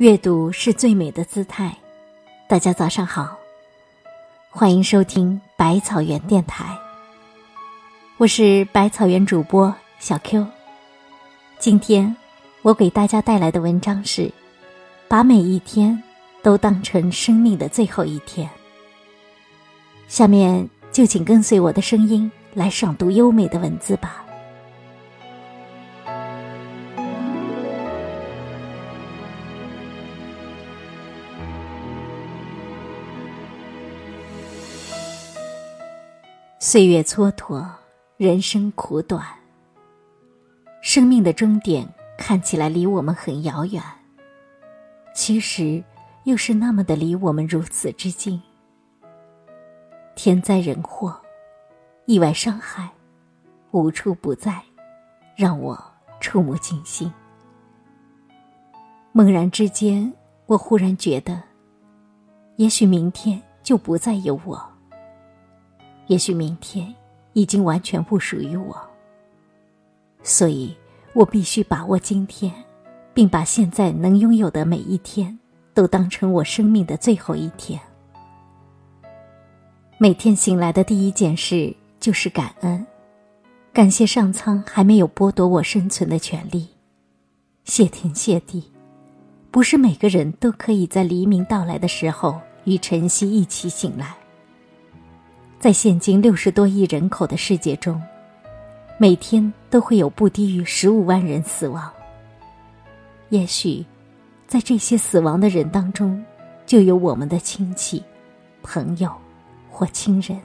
阅读是最美的姿态。大家早上好，欢迎收听百草园电台。我是百草园主播小 Q。今天我给大家带来的文章是：把每一天都当成生命的最后一天。下面就请跟随我的声音来赏读优美的文字吧。岁月蹉跎，人生苦短。生命的终点看起来离我们很遥远，其实又是那么的离我们如此之近。天灾人祸、意外伤害，无处不在，让我触目惊心。猛然之间，我忽然觉得，也许明天就不再有我。也许明天已经完全不属于我，所以我必须把握今天，并把现在能拥有的每一天都当成我生命的最后一天。每天醒来的第一件事就是感恩，感谢上苍还没有剥夺我生存的权利，谢天谢地，不是每个人都可以在黎明到来的时候与晨曦一起醒来。在现今六十多亿人口的世界中，每天都会有不低于十五万人死亡。也许，在这些死亡的人当中，就有我们的亲戚、朋友或亲人。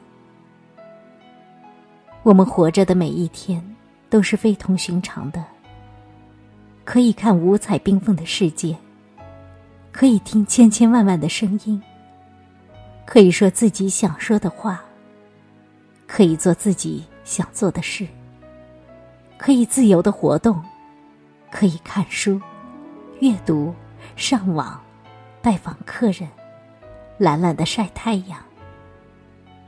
我们活着的每一天都是非同寻常的，可以看五彩缤纷的世界，可以听千千万万的声音，可以说自己想说的话。可以做自己想做的事，可以自由的活动，可以看书、阅读、上网、拜访客人、懒懒的晒太阳，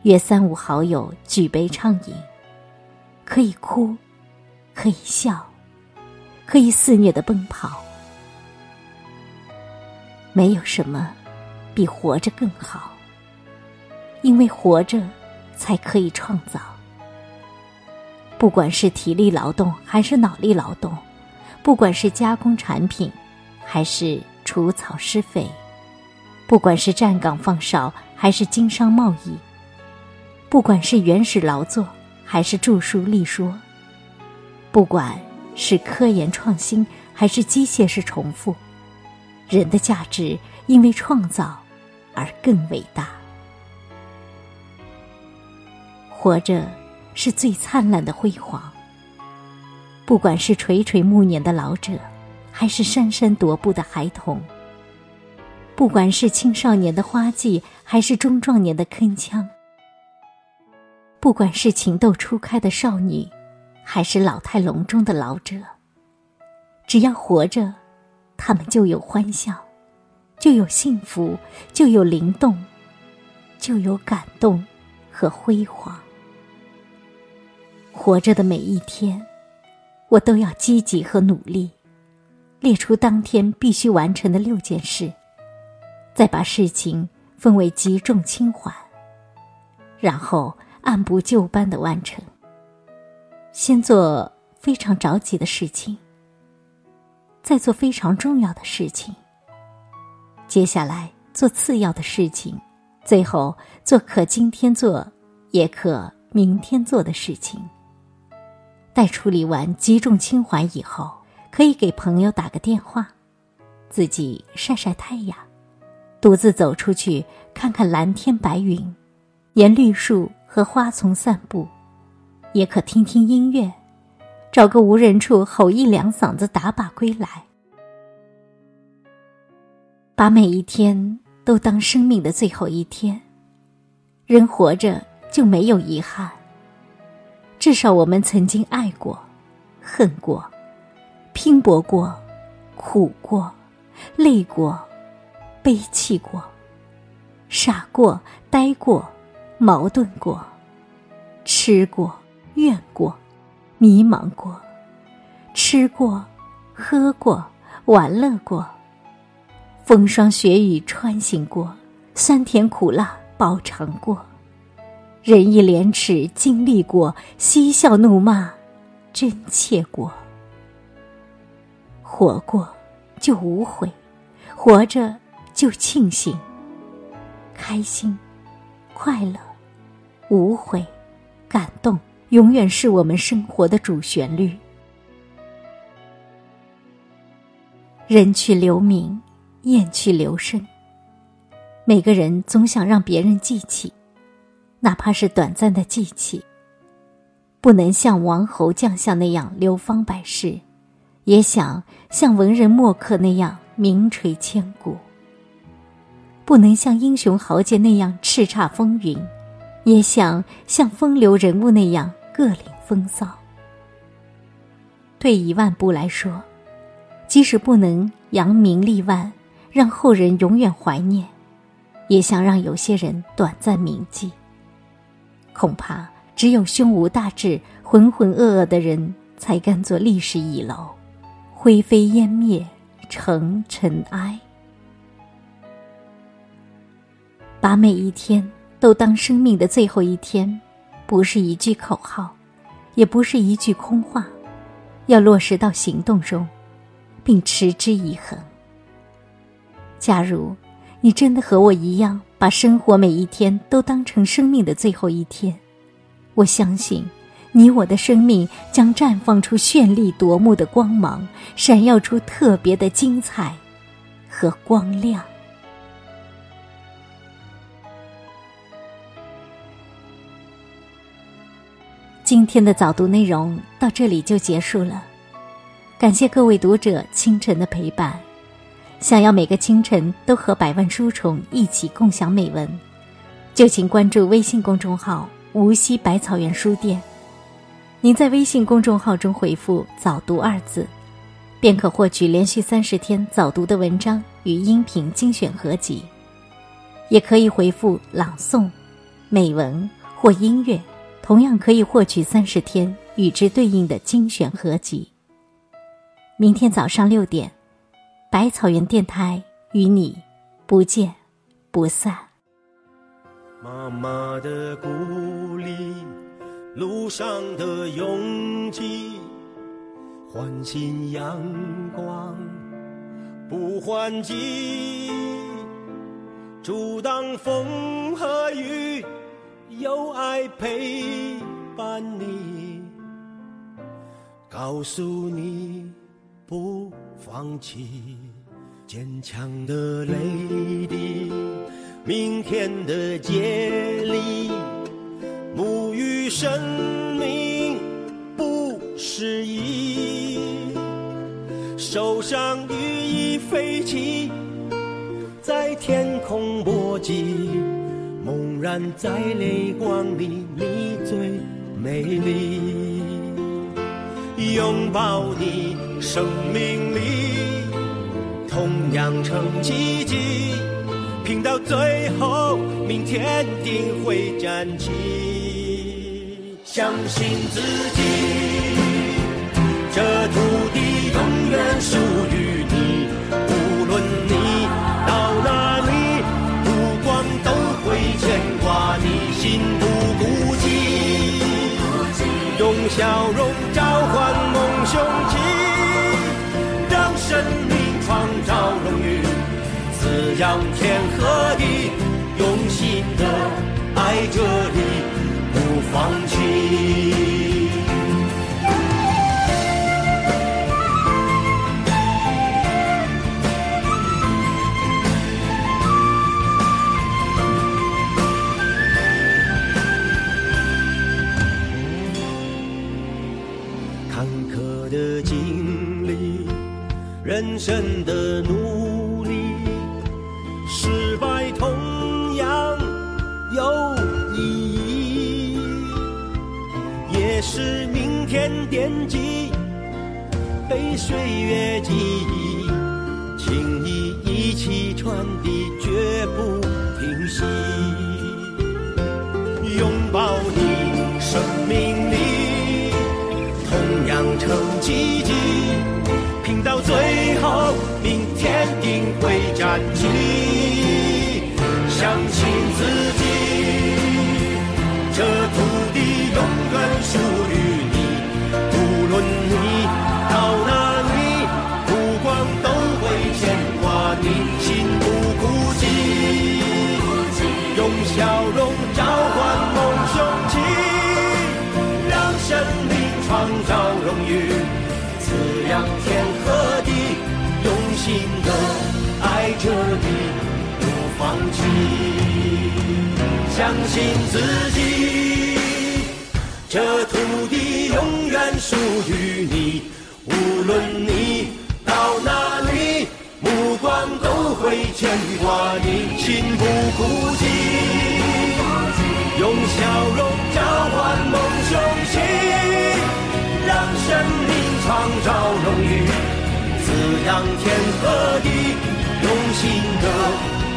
约三五好友举杯畅饮，可以哭，可以笑，可以肆虐的奔跑，没有什么比活着更好，因为活着。才可以创造。不管是体力劳动还是脑力劳动，不管是加工产品，还是除草施肥，不管是站岗放哨还是经商贸易，不管是原始劳作还是著书立说，不管是科研创新还是机械式重复，人的价值因为创造而更伟大。活着是最灿烂的辉煌。不管是垂垂暮年的老者，还是姗姗踱步的孩童；不管是青少年的花季，还是中壮年的铿锵；不管是情窦初开的少女，还是老态龙钟的老者，只要活着，他们就有欢笑，就有幸福，就有灵动，就有感动和辉煌。活着的每一天，我都要积极和努力，列出当天必须完成的六件事，再把事情分为急重轻缓，然后按部就班的完成。先做非常着急的事情，再做非常重要的事情，接下来做次要的事情，最后做可今天做也可明天做的事情。待处理完积重轻缓以后，可以给朋友打个电话，自己晒晒太阳，独自走出去看看蓝天白云，沿绿树和花丛散步，也可听听音乐，找个无人处吼一两嗓子打靶归来，把每一天都当生命的最后一天。人活着就没有遗憾。至少我们曾经爱过、恨过、拼搏过、苦过、累过、悲泣过、傻过、呆过、矛盾过、吃过、怨过、迷茫过、吃过、喝过、玩乐过、风霜雪雨穿行过，酸甜苦辣饱尝过，仁义廉耻经历过，嬉笑怒骂真切过。活过就无悔，活着就庆幸，开心、快乐、无悔、感动，永远是我们生活的主旋律。人去留名，雁去留声。每个人总想让别人记起，哪怕是短暂的记起。不能像王侯将相那样流芳百世，也想像文人墨客那样名垂千古。不能像英雄豪杰那样叱咤风云，也想像风流人物那样各领风骚。退一万步来说。即使不能扬名立万，让后人永远怀念，也想让有些人短暂铭记。恐怕只有胸无大志、浑浑噩噩的人，才甘做历史遗楼，灰飞烟灭成尘埃。把每一天都当生命的最后一天，不是一句口号，也不是一句空话，要落实到行动中。并持之以恒。假如你真的和我一样，把生活每一天都当成生命的最后一天，我相信，你我的生命将绽放出绚丽夺目的光芒，闪耀出特别的精彩和光亮。今天的早读内容到这里就结束了。感谢各位读者清晨的陪伴。想要每个清晨都和百万书虫一起共享美文，就请关注微信公众号“无锡百草园书店”。您在微信公众号中回复“早读”二字，便可获取连续三十天早读的文章与音频精选合集。也可以回复“朗诵”、“美文”或“音乐”，同样可以获取三十天与之对应的精选合集。明天早上六点，百草园电台与你不见不散。妈妈的鼓励，路上的拥挤，唤醒阳光，不换季，阻挡风和雨，有爱陪伴你，告诉你。不放弃，坚强的泪滴，明天的接力，沐浴生命不失意，手上羽翼飞起，在天空搏击，猛然在泪光里，你最美丽。拥抱你生命里，同样成奇迹，拼到最后，明天定会站起。相信自己，这土地永远属于你，无论你到哪里，目光都会牵挂你，心不孤寂，用笑容召唤。雄起，滋养天和地，用心的爱这里，不放弃。坎坷的经历人生的路，失败同样有意义，也是明天惦记，被岁月记忆，情谊一起传递，绝不停息。拥抱你生命里，同样成奇迹。拼到最后，明天定会。站起，心的爱着你，不放弃，相信自己，这土地永远属于你，无论你到哪里，目光都会牵挂你，心不孤寂，用笑容交换梦滋养天和地，用心的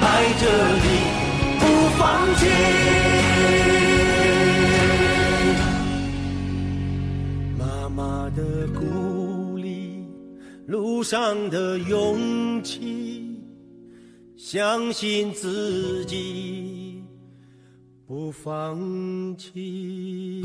爱着你，不放弃。妈妈的鼓励，路上的勇气，相信自己，不放弃。